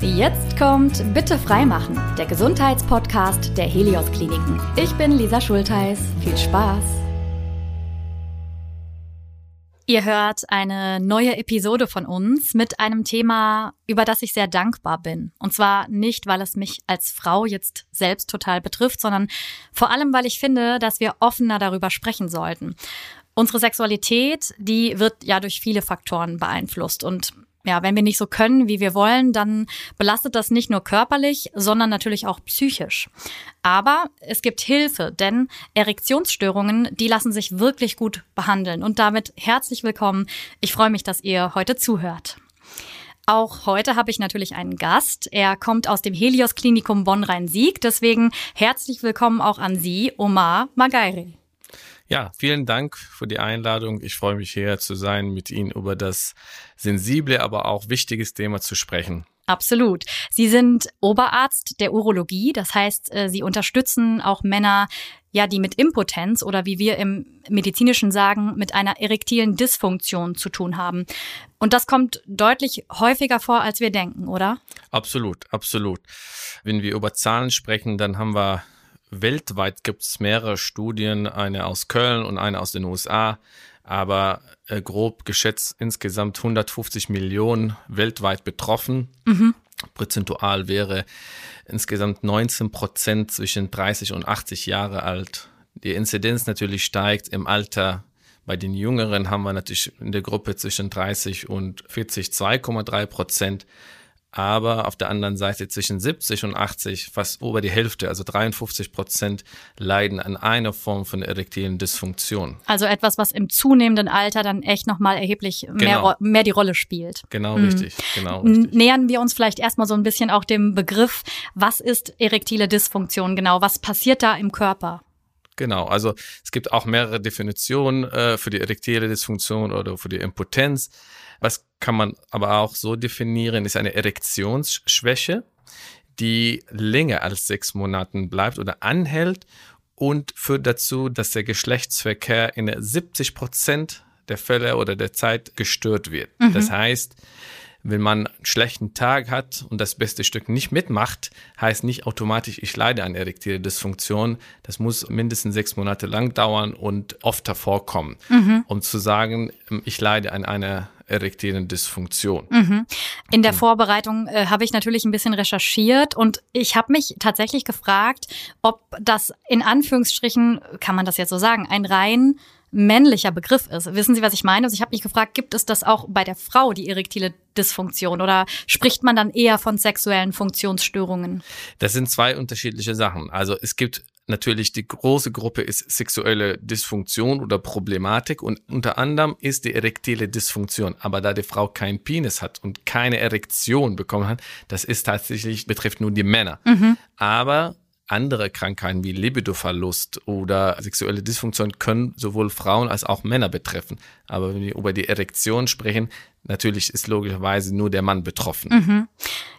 Jetzt kommt Bitte freimachen, der Gesundheitspodcast der Helios Kliniken. Ich bin Lisa Schultheiß. Viel Spaß. Ihr hört eine neue Episode von uns mit einem Thema, über das ich sehr dankbar bin. Und zwar nicht, weil es mich als Frau jetzt selbst total betrifft, sondern vor allem, weil ich finde, dass wir offener darüber sprechen sollten. Unsere Sexualität, die wird ja durch viele Faktoren beeinflusst und ja, wenn wir nicht so können, wie wir wollen, dann belastet das nicht nur körperlich, sondern natürlich auch psychisch. Aber es gibt Hilfe, denn Erektionsstörungen, die lassen sich wirklich gut behandeln. Und damit herzlich willkommen. Ich freue mich, dass ihr heute zuhört. Auch heute habe ich natürlich einen Gast. Er kommt aus dem Helios Klinikum Bonn-Rhein-Sieg. Deswegen herzlich willkommen auch an Sie, Omar Magairi. Ja, vielen Dank für die Einladung. Ich freue mich hier zu sein, mit Ihnen über das sensible, aber auch wichtiges Thema zu sprechen. Absolut. Sie sind Oberarzt der Urologie, das heißt, äh, Sie unterstützen auch Männer, ja, die mit Impotenz oder wie wir im medizinischen sagen, mit einer erektilen Dysfunktion zu tun haben. Und das kommt deutlich häufiger vor, als wir denken, oder? Absolut, absolut. Wenn wir über Zahlen sprechen, dann haben wir weltweit gibt es mehrere Studien, eine aus Köln und eine aus den USA, aber äh, grob geschätzt insgesamt 150 Millionen weltweit betroffen. Mhm. Prozentual wäre insgesamt 19 Prozent zwischen 30 und 80 Jahre alt. Die Inzidenz natürlich steigt im Alter. Bei den Jüngeren haben wir natürlich in der Gruppe zwischen 30 und 40 2,3 Prozent aber auf der anderen Seite zwischen 70 und 80 fast über die Hälfte, also 53 Prozent, leiden an einer Form von erektilen Dysfunktion. Also etwas, was im zunehmenden Alter dann echt nochmal erheblich genau. mehr, mehr die Rolle spielt. Genau mhm. richtig, genau richtig. Nähern wir uns vielleicht erstmal so ein bisschen auch dem Begriff, was ist erektile Dysfunktion genau? Was passiert da im Körper? Genau, also es gibt auch mehrere Definitionen äh, für die erektile Dysfunktion oder für die Impotenz. Was kann man aber auch so definieren, ist eine Erektionsschwäche, die länger als sechs Monaten bleibt oder anhält und führt dazu, dass der Geschlechtsverkehr in 70 Prozent der Fälle oder der Zeit gestört wird. Mhm. Das heißt, wenn man einen schlechten Tag hat und das beste Stück nicht mitmacht, heißt nicht automatisch, ich leide an erektile Dysfunktion. Das muss mindestens sechs Monate lang dauern und oft hervorkommen, mhm. um zu sagen, ich leide an einer erektilen Dysfunktion. Mhm. In der Vorbereitung äh, habe ich natürlich ein bisschen recherchiert und ich habe mich tatsächlich gefragt, ob das in Anführungsstrichen, kann man das jetzt so sagen, ein rein männlicher Begriff ist. Wissen Sie, was ich meine? Also ich habe mich gefragt, gibt es das auch bei der Frau, die erektile Dysfunktion, oder spricht man dann eher von sexuellen Funktionsstörungen? Das sind zwei unterschiedliche Sachen. Also es gibt natürlich die große Gruppe ist sexuelle Dysfunktion oder Problematik und unter anderem ist die erektile Dysfunktion. Aber da die Frau keinen Penis hat und keine Erektion bekommen hat, das ist tatsächlich, betrifft nur die Männer. Mhm. Aber andere Krankheiten wie Libidoverlust oder sexuelle Dysfunktion können sowohl Frauen als auch Männer betreffen. Aber wenn wir über die Erektion sprechen, natürlich ist logischerweise nur der Mann betroffen. Mhm.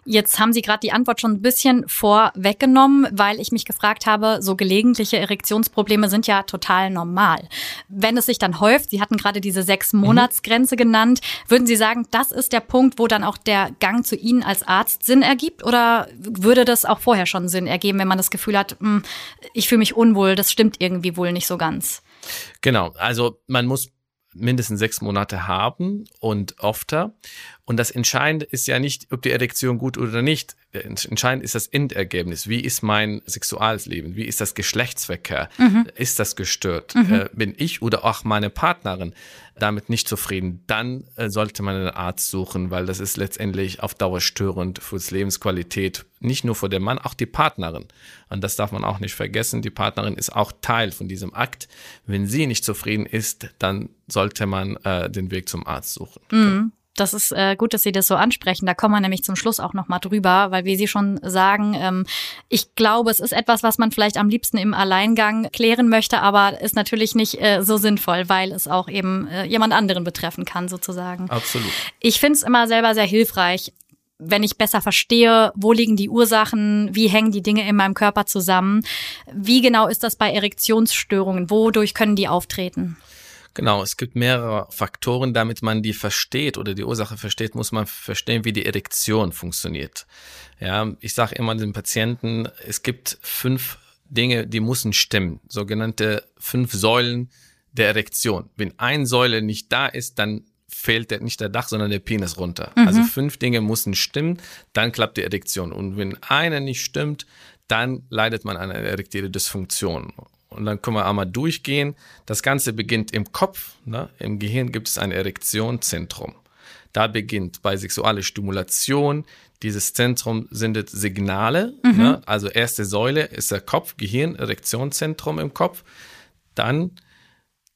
Jetzt haben Sie gerade die Antwort schon ein bisschen vorweggenommen, weil ich mich gefragt habe, so gelegentliche Erektionsprobleme sind ja total normal. Wenn es sich dann häuft, Sie hatten gerade diese sechs Monatsgrenze mhm. genannt, würden Sie sagen, das ist der Punkt, wo dann auch der Gang zu Ihnen als Arzt Sinn ergibt? Oder würde das auch vorher schon Sinn ergeben, wenn man das Gefühl hat, hm, ich fühle mich unwohl, das stimmt irgendwie wohl nicht so ganz? Genau, also man muss mindestens sechs Monate haben und öfter. Und das Entscheidende ist ja nicht, ob die Erektion gut oder nicht. Entscheidend ist das Endergebnis. Wie ist mein Sexualleben? Wie ist das Geschlechtsverkehr? Mhm. Ist das gestört? Mhm. Äh, bin ich oder auch meine Partnerin damit nicht zufrieden? Dann äh, sollte man einen Arzt suchen, weil das ist letztendlich auf Dauer störend fürs Lebensqualität. Nicht nur für den Mann, auch die Partnerin. Und das darf man auch nicht vergessen. Die Partnerin ist auch Teil von diesem Akt. Wenn sie nicht zufrieden ist, dann sollte man äh, den Weg zum Arzt suchen. Mhm. Das ist äh, gut, dass Sie das so ansprechen. Da kommen wir nämlich zum Schluss auch nochmal drüber, weil wie Sie schon sagen, ähm, ich glaube, es ist etwas, was man vielleicht am liebsten im Alleingang klären möchte, aber ist natürlich nicht äh, so sinnvoll, weil es auch eben äh, jemand anderen betreffen kann, sozusagen. Absolut. Ich finde es immer selber sehr hilfreich, wenn ich besser verstehe, wo liegen die Ursachen, wie hängen die Dinge in meinem Körper zusammen, wie genau ist das bei Erektionsstörungen, wodurch können die auftreten? Genau, es gibt mehrere Faktoren, damit man die versteht oder die Ursache versteht, muss man verstehen, wie die Erektion funktioniert. Ja, ich sage immer den Patienten, es gibt fünf Dinge, die müssen stimmen, sogenannte fünf Säulen der Erektion. Wenn eine Säule nicht da ist, dann fällt der, nicht der Dach, sondern der Penis runter. Mhm. Also fünf Dinge müssen stimmen, dann klappt die Erektion. Und wenn eine nicht stimmt, dann leidet man an einer erektile Dysfunktion. Und dann können wir einmal durchgehen. Das Ganze beginnt im Kopf. Ne? Im Gehirn gibt es ein Erektionszentrum. Da beginnt bei sexueller Stimulation. Dieses Zentrum sendet Signale. Mhm. Ne? Also erste Säule ist der Kopf, Gehirn, Erektionszentrum im Kopf. Dann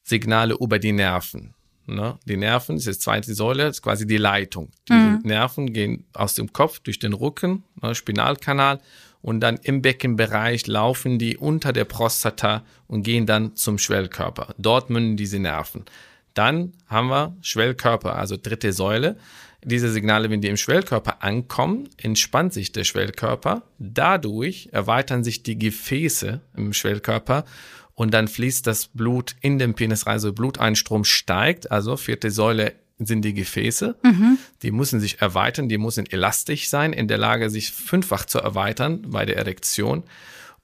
Signale über die Nerven. Ne? Die Nerven, das ist die zweite Säule, ist quasi die Leitung. Die mhm. Nerven gehen aus dem Kopf durch den Rücken, ne, Spinalkanal und dann im Beckenbereich laufen die unter der Prostata und gehen dann zum Schwellkörper. Dort münden diese Nerven. Dann haben wir Schwellkörper, also dritte Säule. Diese Signale, wenn die im Schwellkörper ankommen, entspannt sich der Schwellkörper. Dadurch erweitern sich die Gefäße im Schwellkörper und dann fließt das Blut in den Penis rein, also Bluteinstrom steigt, also vierte Säule sind die Gefäße. Mhm. Die müssen sich erweitern, die müssen elastisch sein, in der Lage, sich fünffach zu erweitern bei der Erektion.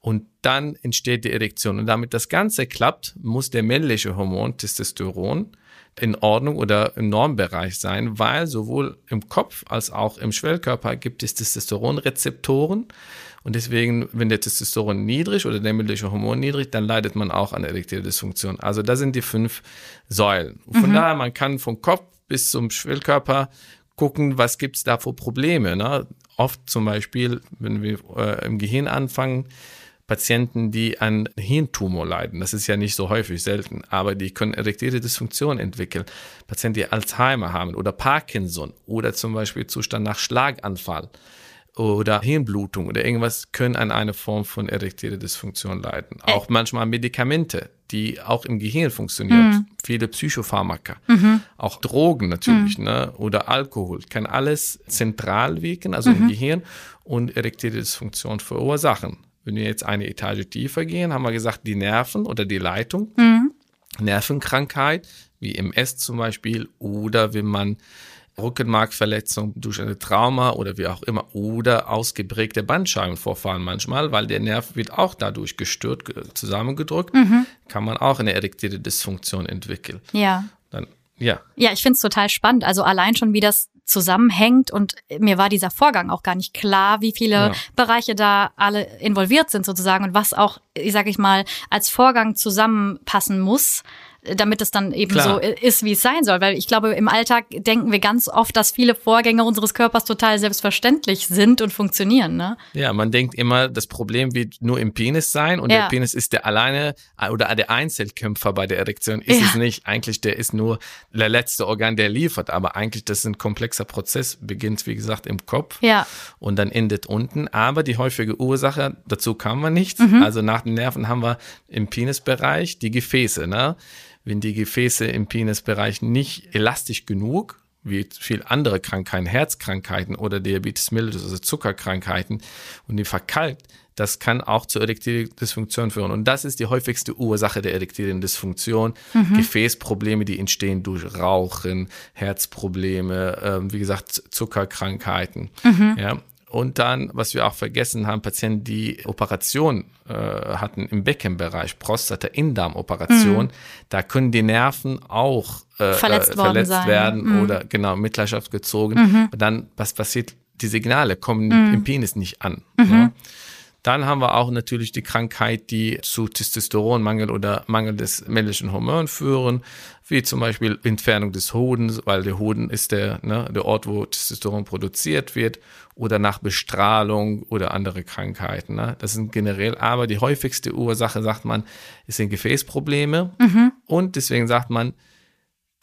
Und dann entsteht die Erektion. Und damit das Ganze klappt, muss der männliche Hormon Testosteron in Ordnung oder im Normbereich sein, weil sowohl im Kopf als auch im Schwellkörper gibt es Testosteronrezeptoren. Und deswegen, wenn der Testosteron niedrig oder der männliche Hormon niedrig, dann leidet man auch an erektiler Dysfunktion. Also das sind die fünf Säulen. Von mhm. daher, man kann vom Kopf bis zum Schwellkörper gucken, was gibt's da für Probleme. Ne? Oft zum Beispiel, wenn wir äh, im Gehirn anfangen, Patienten, die an Hirntumor leiden. Das ist ja nicht so häufig, selten, aber die können erektile Dysfunktion entwickeln. Patienten, die Alzheimer haben oder Parkinson oder zum Beispiel Zustand nach Schlaganfall oder Hirnblutung oder irgendwas können an eine Form von erektiler Dysfunktion leiden. Äh. Auch manchmal Medikamente, die auch im Gehirn funktionieren. Mhm. Viele Psychopharmaka, mhm. auch Drogen natürlich, mhm. ne? oder Alkohol, kann alles zentral wirken, also im mhm. Gehirn und erektile Dysfunktion verursachen. Wenn wir jetzt eine Etage tiefer gehen, haben wir gesagt, die Nerven oder die Leitung, mhm. Nervenkrankheit, wie MS zum Beispiel, oder wenn man Rückenmarkverletzung durch eine Trauma oder wie auch immer oder ausgeprägte Bandscheibenvorfallen manchmal, weil der Nerv wird auch dadurch gestört, zusammengedrückt, mhm. kann man auch eine erektile Dysfunktion entwickeln. Ja. Dann, ja. Ja, ich finde es total spannend. Also allein schon, wie das zusammenhängt und mir war dieser Vorgang auch gar nicht klar, wie viele ja. Bereiche da alle involviert sind sozusagen und was auch, ich sage ich mal, als Vorgang zusammenpassen muss damit es dann eben Klar. so ist, wie es sein soll. Weil ich glaube, im Alltag denken wir ganz oft, dass viele Vorgänge unseres Körpers total selbstverständlich sind und funktionieren. Ne? Ja, man denkt immer, das Problem wird nur im Penis sein und ja. der Penis ist der alleine oder der Einzelkämpfer bei der Erektion. Ist ja. es nicht. Eigentlich, der ist nur der letzte Organ, der liefert. Aber eigentlich, das ist ein komplexer Prozess. Beginnt, wie gesagt, im Kopf ja. und dann endet unten. Aber die häufige Ursache, dazu kam man nicht. Mhm. Also nach den Nerven haben wir im Penisbereich die Gefäße. Ne? Wenn die Gefäße im Penisbereich nicht elastisch genug, wie viel andere Krankheiten, Herzkrankheiten oder Diabetes mellitus, also Zuckerkrankheiten, und die verkalkt, das kann auch zur erektilen Dysfunktion führen. Und das ist die häufigste Ursache der erektilen Dysfunktion. Mhm. Gefäßprobleme, die entstehen durch Rauchen, Herzprobleme, äh, wie gesagt, Zuckerkrankheiten. Mhm. Ja. Und dann, was wir auch vergessen haben, Patienten, die Operation äh, hatten im Beckenbereich, Prostata, Indarmoperation, mhm. da können die Nerven auch äh, verletzt, äh, verletzt sein, werden mhm. oder genau Mitleidenschaft gezogen. Mhm. Und dann, was passiert? Die Signale kommen mhm. im Penis nicht an. Ne? Dann haben wir auch natürlich die Krankheit, die zu Testosteronmangel oder Mangel des männlichen Hormons führen, wie zum Beispiel Entfernung des Hodens, weil der Hoden ist der, ne, der Ort, wo Testosteron produziert wird, oder nach Bestrahlung oder andere Krankheiten. Ne? Das sind generell, aber die häufigste Ursache, sagt man, sind Gefäßprobleme. Mhm. Und deswegen sagt man,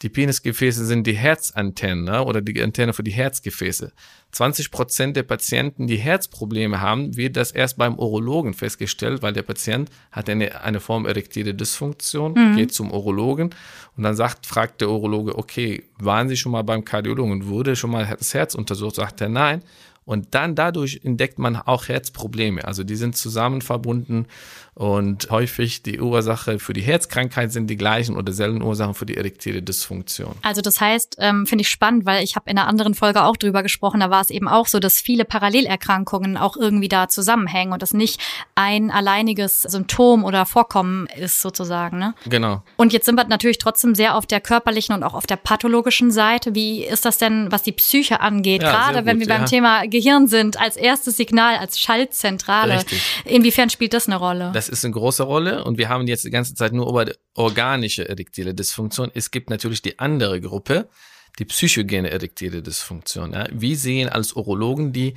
die Penisgefäße sind die Herzantennen ne, oder die Antenne für die Herzgefäße. 20 Prozent der Patienten, die Herzprobleme haben, wird das erst beim Urologen festgestellt, weil der Patient hat eine, eine Form erektile Dysfunktion, mhm. geht zum Urologen und dann sagt, fragt der Urologe, okay, waren Sie schon mal beim Kardiologen? Wurde schon mal das Herz untersucht? Sagt er nein. Und dann dadurch entdeckt man auch Herzprobleme. Also die sind zusammen verbunden und häufig die Ursache für die Herzkrankheit sind die gleichen oder selben Ursachen für die erektile Dysfunktion. Also das heißt, ähm, finde ich spannend, weil ich habe in einer anderen Folge auch drüber gesprochen, da war es eben auch so, dass viele Parallelerkrankungen auch irgendwie da zusammenhängen und das nicht ein alleiniges Symptom oder Vorkommen ist sozusagen. Ne? Genau. Und jetzt sind wir natürlich trotzdem sehr auf der körperlichen und auch auf der pathologischen Seite. Wie ist das denn, was die Psyche angeht? Ja, Gerade wenn wir beim Thema Gehirn sind, als erstes Signal, als Schaltzentrale. Richtig. Inwiefern spielt das eine Rolle? Das ist eine große Rolle und wir haben jetzt die ganze Zeit nur über die organische erektile Dysfunktion. Es gibt natürlich die andere Gruppe, die psychogene erektile Dysfunktion. Ja. Wir sehen als Urologen die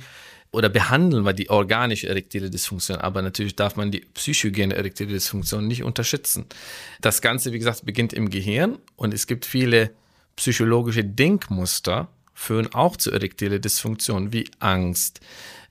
oder behandeln wir die organische erektile Dysfunktion, aber natürlich darf man die psychogene erektile Dysfunktion nicht unterschätzen. Das Ganze, wie gesagt, beginnt im Gehirn und es gibt viele psychologische Denkmuster, führen auch zu erektiler Dysfunktion wie Angst,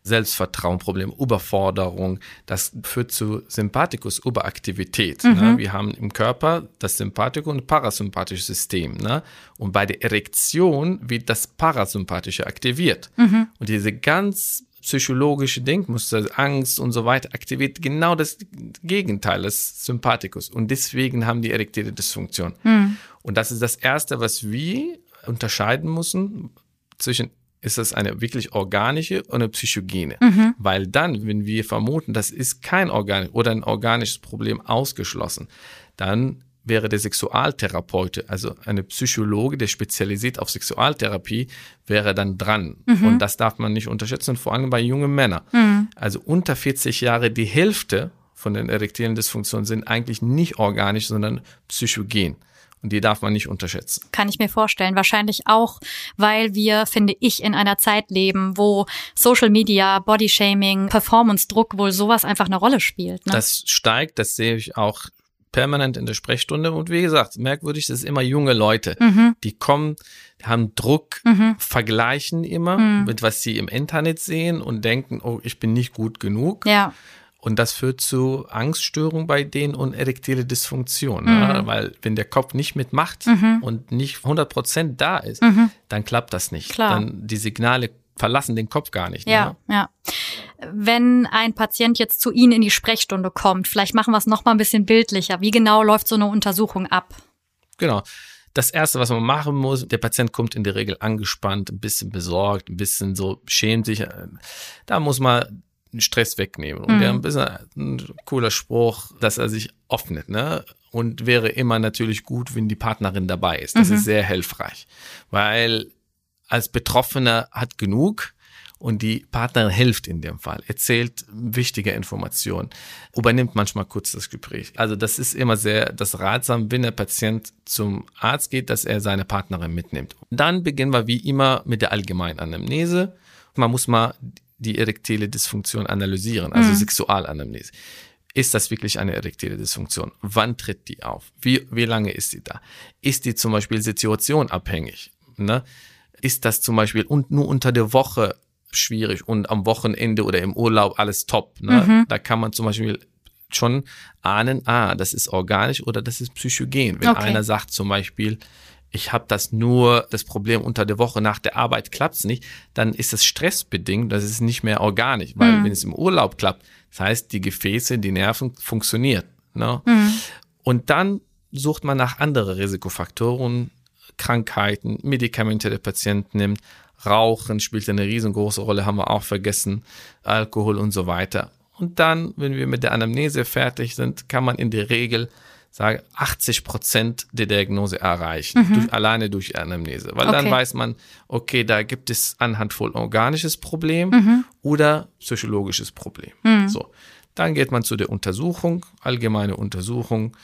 Selbstvertrauenproblem, Überforderung. Das führt zu Sympathikus-Überaktivität. Ne? Mhm. Ne? Wir haben im Körper das Sympathikus und parasympathische System. Ne? Und bei der Erektion wird das Parasympathische aktiviert. Mhm. Und diese ganz psychologische Denkmuster, Angst und so weiter, aktiviert genau das Gegenteil des Sympathikus. Und deswegen haben die erektile Dysfunktion. Mhm. Und das ist das Erste, was wir unterscheiden müssen zwischen ist das eine wirklich organische oder eine psychogene. Mhm. Weil dann, wenn wir vermuten, das ist kein organisch oder ein organisches Problem ausgeschlossen, dann wäre der Sexualtherapeut, also eine Psychologe, der spezialisiert auf Sexualtherapie, wäre dann dran. Mhm. Und das darf man nicht unterschätzen, vor allem bei jungen Männern. Mhm. Also unter 40 Jahre, die Hälfte von den erektilen Dysfunktionen sind eigentlich nicht organisch, sondern psychogen. Und die darf man nicht unterschätzen. Kann ich mir vorstellen. Wahrscheinlich auch, weil wir, finde ich, in einer Zeit leben, wo Social Media, Bodyshaming, Performance-Druck wohl sowas einfach eine Rolle spielt. Ne? Das steigt, das sehe ich auch permanent in der Sprechstunde. Und wie gesagt, merkwürdig, das ist immer junge Leute, mhm. die kommen, haben Druck, mhm. vergleichen immer mhm. mit was sie im Internet sehen und denken, oh, ich bin nicht gut genug. Ja. Und das führt zu Angststörungen bei denen und erektile Dysfunktion. Mhm. Ja? Weil wenn der Kopf nicht mitmacht mhm. und nicht 100 Prozent da ist, mhm. dann klappt das nicht. Klar. Dann die Signale verlassen den Kopf gar nicht. Ja, ne? ja. Wenn ein Patient jetzt zu Ihnen in die Sprechstunde kommt, vielleicht machen wir es noch mal ein bisschen bildlicher. Wie genau läuft so eine Untersuchung ab? Genau. Das erste, was man machen muss, der Patient kommt in der Regel angespannt, ein bisschen besorgt, ein bisschen so schämt sich. Da muss man Stress wegnehmen. Und mhm. der ein bisschen ein cooler Spruch, dass er sich öffnet, ne? Und wäre immer natürlich gut, wenn die Partnerin dabei ist. Das mhm. ist sehr hilfreich. Weil als Betroffener hat genug und die Partnerin hilft in dem Fall, erzählt wichtige Informationen, übernimmt manchmal kurz das Gespräch. Also das ist immer sehr das ratsam, wenn der Patient zum Arzt geht, dass er seine Partnerin mitnimmt. Dann beginnen wir wie immer mit der allgemeinen Anamnese. Man muss mal die erektile Dysfunktion analysieren, also mhm. Sexualanamnese. Ist das wirklich eine erektile Dysfunktion? Wann tritt die auf? Wie, wie lange ist sie da? Ist die zum Beispiel situationabhängig? Ne? Ist das zum Beispiel und nur unter der Woche schwierig und am Wochenende oder im Urlaub alles top? Ne? Mhm. Da kann man zum Beispiel schon ahnen, ah, das ist organisch oder das ist psychogen. Wenn okay. einer sagt zum Beispiel, ich habe das nur, das Problem unter der Woche nach der Arbeit klappt's nicht, dann ist es stressbedingt, das ist nicht mehr organisch, weil mhm. wenn es im Urlaub klappt, das heißt, die Gefäße, die Nerven funktionieren. Ne? Mhm. Und dann sucht man nach anderen Risikofaktoren, Krankheiten, Medikamente der Patient nimmt, Rauchen spielt eine riesengroße Rolle, haben wir auch vergessen, Alkohol und so weiter. Und dann, wenn wir mit der Anamnese fertig sind, kann man in der Regel sage 80 Prozent der Diagnose erreichen, mhm. durch, alleine durch Anamnese. Weil okay. dann weiß man, okay, da gibt es anhand von organisches Problem mhm. oder psychologisches Problem. Mhm. So. Dann geht man zu der Untersuchung, allgemeine Untersuchung.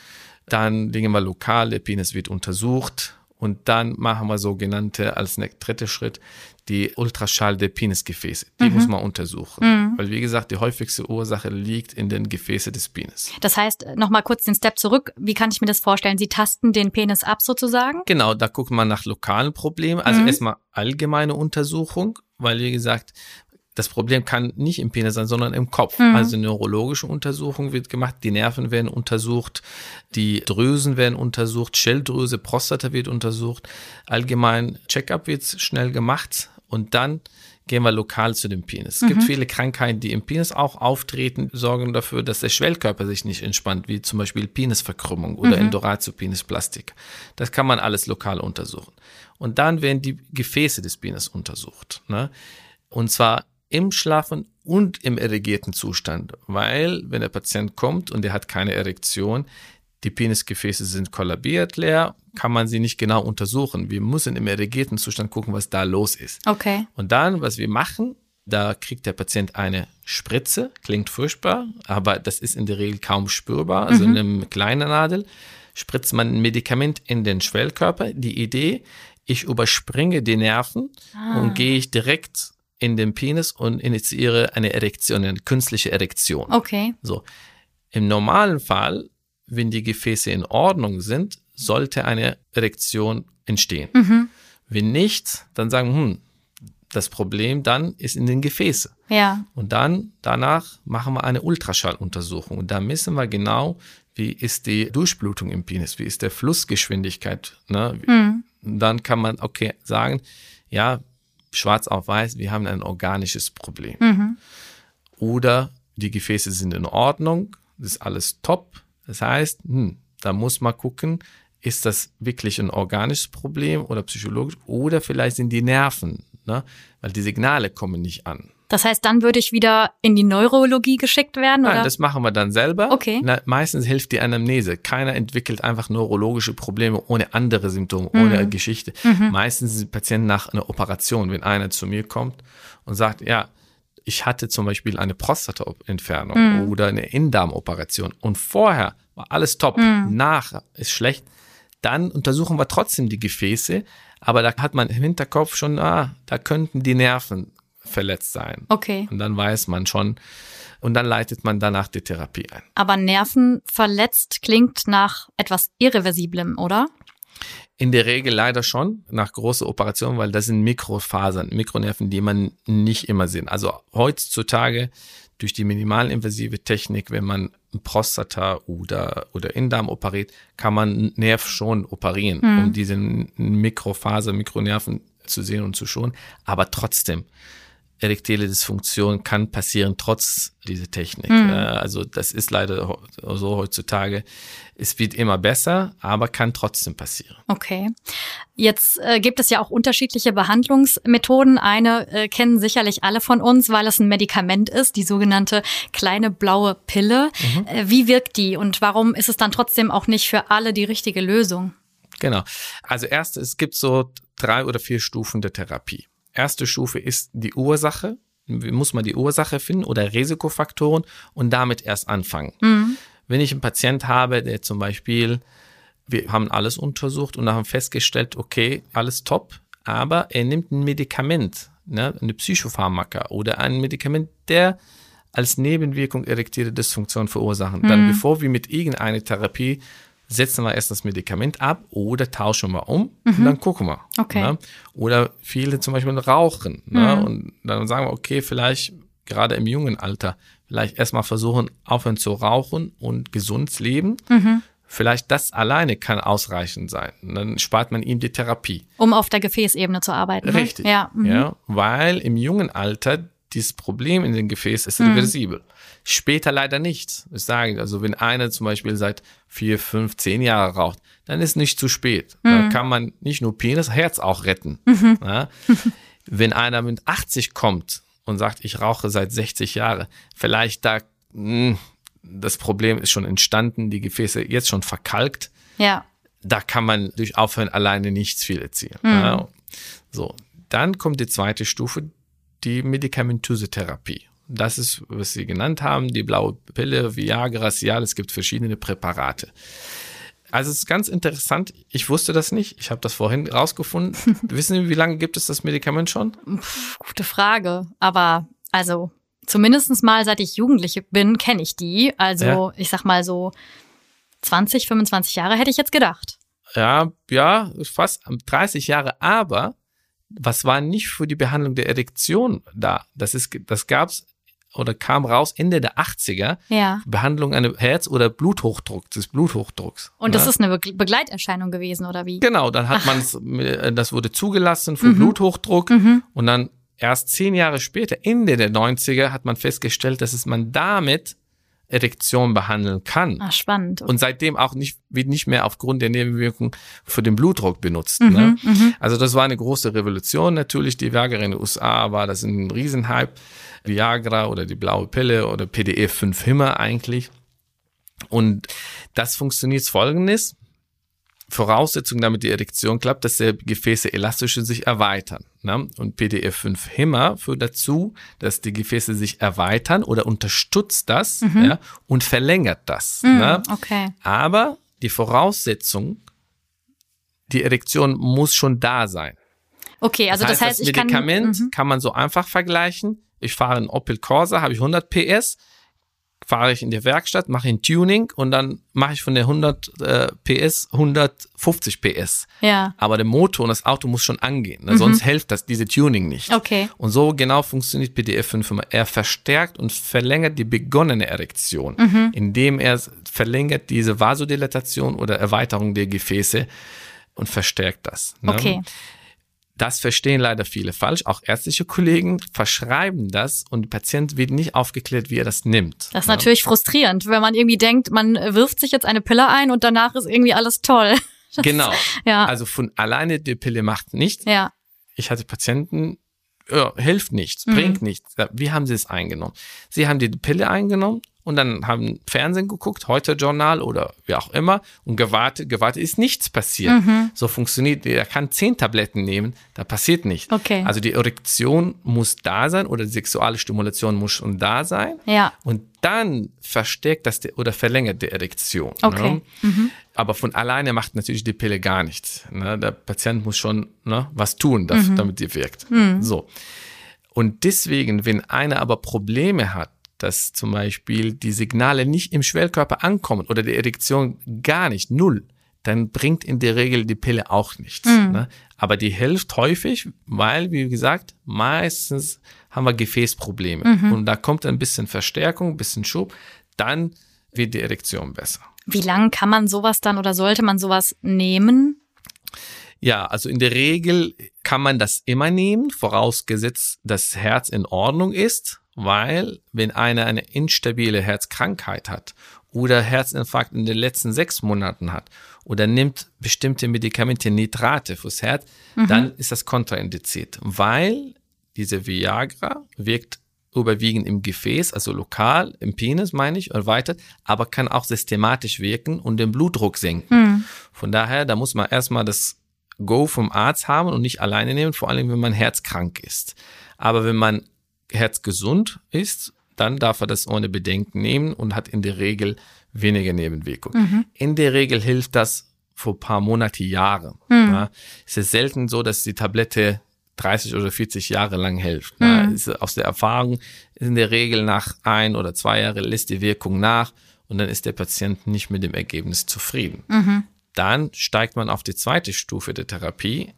Dann legen wir lokal, der Penis wird untersucht. Und dann machen wir sogenannte, als dritter Schritt, die Ultraschall der Penisgefäße. Die mhm. muss man untersuchen. Mhm. Weil, wie gesagt, die häufigste Ursache liegt in den Gefäßen des Penis. Das heißt, nochmal kurz den Step zurück. Wie kann ich mir das vorstellen? Sie tasten den Penis ab sozusagen? Genau, da guckt man nach lokalen Problemen. Also mhm. erstmal allgemeine Untersuchung, weil, wie gesagt, das Problem kann nicht im Penis sein, sondern im Kopf. Mhm. Also neurologische Untersuchung wird gemacht, die Nerven werden untersucht, die Drüsen werden untersucht, Schilddrüse, Prostata wird untersucht. Allgemein Checkup wird schnell gemacht und dann gehen wir lokal zu dem Penis. Es gibt viele Krankheiten, die im Penis auch auftreten, sorgen dafür, dass der Schwellkörper sich nicht entspannt, wie zum Beispiel Penisverkrümmung oder Mhm. Endoratio-Penisplastik. Das kann man alles lokal untersuchen. Und dann werden die Gefäße des Penis untersucht. Ne? Und zwar im Schlafen und im erregierten Zustand, weil wenn der Patient kommt und er hat keine Erektion, die Penisgefäße sind kollabiert leer, kann man sie nicht genau untersuchen. Wir müssen im erregierten Zustand gucken, was da los ist. Okay. Und dann, was wir machen, da kriegt der Patient eine Spritze, klingt furchtbar, aber das ist in der Regel kaum spürbar, also in einem kleinen Nadel, spritzt man ein Medikament in den Schwellkörper. Die Idee, ich überspringe die Nerven und gehe ich direkt in den Penis und initiiere eine Erektion, eine künstliche Erektion. Okay. So. Im normalen Fall, wenn die Gefäße in Ordnung sind, sollte eine Erektion entstehen. Wenn nicht, dann sagen, hm, das Problem dann ist in den Gefäßen. Ja. Und dann, danach machen wir eine Ultraschalluntersuchung. Und da messen wir genau, wie ist die Durchblutung im Penis, wie ist der Flussgeschwindigkeit. Ne? Dann kann man, okay, sagen, ja, schwarz auf weiß, wir haben ein organisches Problem. Oder die Gefäße sind in Ordnung, das ist alles top. Das heißt, hm, da muss man gucken, ist das wirklich ein organisches Problem oder psychologisch oder vielleicht sind die Nerven, ne? weil die Signale kommen nicht an. Das heißt, dann würde ich wieder in die Neurologie geschickt werden, Nein, oder? das machen wir dann selber. Okay. Na, meistens hilft die Anamnese. Keiner entwickelt einfach neurologische Probleme ohne andere Symptome, ohne Geschichte. Meistens sind Patienten nach einer Operation, wenn einer zu mir kommt und sagt, ja, ich hatte zum Beispiel eine Prostata-Entfernung oder eine Innendarmoperation und vorher war alles top, nach ist schlecht, dann untersuchen wir trotzdem die Gefäße, aber da hat man im Hinterkopf schon, ah, da könnten die Nerven verletzt sein. Okay. Und dann weiß man schon, und dann leitet man danach die Therapie ein. Aber Nerven verletzt klingt nach etwas Irreversiblem, oder? In der Regel leider schon nach großer Operation, weil das sind Mikrofasern, Mikronerven, die man nicht immer sieht. Also heutzutage durch die minimalinvasive Technik, wenn man Prostata oder, oder Innendarm operiert, kann man Nerv schon operieren, um diese Mikrofaser, Mikronerven zu sehen und zu schonen. Aber trotzdem, erektile Dysfunktion kann passieren trotz dieser Technik. Äh, Also das ist leider so heutzutage. Es wird immer besser, aber kann trotzdem passieren. Okay. Jetzt äh, gibt es ja auch unterschiedliche Behandlungsmethoden. Eine äh, kennen sicherlich alle von uns, weil es ein Medikament ist, die sogenannte kleine blaue Pille. Äh, wie wirkt die und warum ist es dann trotzdem auch nicht für alle die richtige Lösung? Genau. Also erst, es gibt so drei oder vier Stufen der Therapie. Erste Stufe ist die Ursache. Muss man die Ursache finden oder Risikofaktoren und damit erst anfangen. Wenn ich einen Patient habe, der zum Beispiel, wir haben alles untersucht und haben festgestellt, okay, alles top, aber er nimmt ein Medikament, ne, eine Psychopharmaka oder ein Medikament, der als Nebenwirkung erektile Dysfunktion verursachen. Dann bevor wir mit irgendeiner Therapie setzen wir erst das Medikament ab oder tauschen wir um und dann gucken wir. Okay. Ne? Oder viele zum Beispiel rauchen. Ne? Und dann sagen wir, okay, vielleicht gerade im jungen Alter, vielleicht erstmal versuchen, aufhören zu rauchen und gesund leben. Vielleicht das alleine kann ausreichend sein. Und dann spart man ihm die Therapie. Um auf der Gefäßebene zu arbeiten. Ne? Richtig. Ja. mhm. ja. Weil im jungen Alter dieses Problem in den Gefäßen ist reversibel. Später leider nicht. Ich sage, also wenn einer zum Beispiel seit vier, fünf, zehn Jahren raucht, dann ist nicht zu spät. Da kann man nicht nur Penis, Herz auch retten. Ja. wenn einer mit 80 kommt und sagt, ich rauche seit 60 Jahren, vielleicht da, mh, das Problem ist schon entstanden, die Gefäße jetzt schon verkalkt Ja. da kann man durch Aufhören alleine nichts viel erzielen. Ja. So, dann kommt die zweite Stufe, die medikamentöse Therapie. Das ist, was Sie genannt haben, die blaue Pille, Viagra, Cial, es gibt verschiedene Präparate. Also es ist ganz interessant, ich wusste das nicht, ich habe das vorhin rausgefunden. Wissen Sie, wie lange gibt es das Medikament schon? Gute Frage. Aber also zumindest mal seit ich Jugendliche bin, kenne ich die. Also Ja. ich sag mal so 20, 25 Jahre hätte ich jetzt gedacht. Ja, ja, fast 30 Jahre, aber was war nicht für die Behandlung der Erektion da? Das ist, das gab's oder kam raus Ende der 80er. Ja. Behandlung eines Herz- oder Bluthochdrucks, des Bluthochdrucks. Und das ne? ist eine Be Begleiterscheinung gewesen, oder wie? Genau, dann hat man das wurde zugelassen für Mhm. Bluthochdruck und dann erst zehn Jahre später, Ende der 90er, hat man festgestellt, dass es man damit Erektion behandeln kann. Ah, spannend. Und seitdem auch nicht, wird nicht mehr aufgrund der Nebenwirkungen für den Blutdruck benutzt. Mhm, ne? Mhm. Also das war eine große Revolution natürlich. Die Viagra in den USA war das ein Riesenhype. Viagra oder die blaue Pille oder PDE5-Himmer eigentlich. Und das funktioniert folgendes. Voraussetzung, damit die Erektion klappt, dass die Gefäße elastisch sich erweitern. Ne? Und PDE5-Himmer führt dazu, dass die Gefäße sich erweitern oder unterstützt das mhm. ja, und verlängert das. Mhm, ne? Okay. Aber die Voraussetzung, die Erektion muss schon da sein. Okay, also das, heißt, das heißt das Medikament kann, mhm. kann man so einfach vergleichen. Ich fahre einen Opel Corsa, habe ich 100 PS fahre ich in die Werkstatt, mache ein Tuning und dann mache ich von der 100 äh, PS 150 PS. Ja. Aber der Motor und das Auto muss schon angehen, ne? mhm. sonst hilft das diese Tuning nicht. Okay. Und so genau funktioniert PDF 5 immer. Er verstärkt und verlängert die begonnene Erektion, mhm. indem er verlängert diese Vasodilatation oder Erweiterung der Gefäße und verstärkt das. Ne? Okay. Das verstehen leider viele falsch. Auch ärztliche Kollegen verschreiben das und der Patient wird nicht aufgeklärt, wie er das nimmt. Das ist ja. natürlich frustrierend, wenn man irgendwie denkt, man wirft sich jetzt eine Pille ein und danach ist irgendwie alles toll. Das, genau. Ja. Also von alleine die Pille macht nichts. Ja. Ich hatte Patienten, ja, hilft nichts, mhm. bringt nichts. Wie haben sie es eingenommen? Sie haben die Pille eingenommen und dann haben Fernsehen geguckt, heute Journal oder wie auch immer und gewartet, gewartet ist nichts passiert. Mhm. So funktioniert, er kann zehn Tabletten nehmen, da passiert nichts. Okay. Also die Erektion muss da sein oder die sexuelle Stimulation muss schon da sein. Ja. Und dann verstärkt das oder verlängert die Erektion. Okay. Ne? Mhm. Aber von alleine macht natürlich die Pille gar nichts. Ne? Der Patient muss schon ne, was tun, damit, mhm. damit die wirkt. Mhm. So. Und deswegen, wenn einer aber Probleme hat, dass zum Beispiel die Signale nicht im Schwellkörper ankommen oder die Erektion gar nicht, null, dann bringt in der Regel die Pille auch nichts. Mhm. Ne? Aber die hilft häufig, weil, wie gesagt, meistens haben wir Gefäßprobleme. Mhm. Und da kommt ein bisschen Verstärkung, ein bisschen Schub, dann wird die Erektion besser. Wie lange kann man sowas dann oder sollte man sowas nehmen? Ja, also in der Regel kann man das immer nehmen, vorausgesetzt, das Herz in Ordnung ist weil wenn einer eine instabile Herzkrankheit hat oder Herzinfarkt in den letzten sechs Monaten hat oder nimmt bestimmte Medikamente, Nitrate fürs Herz, mhm. dann ist das kontraindiziert, weil diese Viagra wirkt überwiegend im Gefäß, also lokal, im Penis meine ich, erweitert, aber kann auch systematisch wirken und den Blutdruck senken. Mhm. Von daher, da muss man erstmal das Go vom Arzt haben und nicht alleine nehmen, vor allem wenn man herzkrank ist. Aber wenn man herzgesund ist, dann darf er das ohne Bedenken nehmen und hat in der Regel weniger Nebenwirkungen. Mhm. In der Regel hilft das vor ein paar Monate, Jahre. Mhm. Ja. Es ist selten so, dass die Tablette 30 oder 40 Jahre lang hilft. Mhm. Ja. Aus der Erfahrung in der Regel nach ein oder zwei Jahren lässt die Wirkung nach und dann ist der Patient nicht mit dem Ergebnis zufrieden. Mhm. Dann steigt man auf die zweite Stufe der Therapie,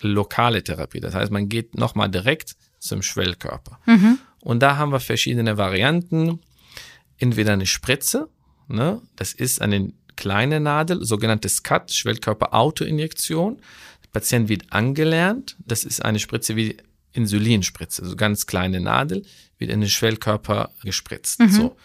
lokale Therapie. Das heißt, man geht nochmal direkt zum Schwellkörper. Mhm. Und da haben wir verschiedene Varianten. Entweder eine Spritze, ne? das ist eine kleine Nadel, sogenannte SCAT, Schwellkörper-Autoinjektion. Patient wird angelernt. Das ist eine Spritze wie Insulinspritze, so ganz kleine Nadel, wird in den Schwellkörper gespritzt. Mhm. So.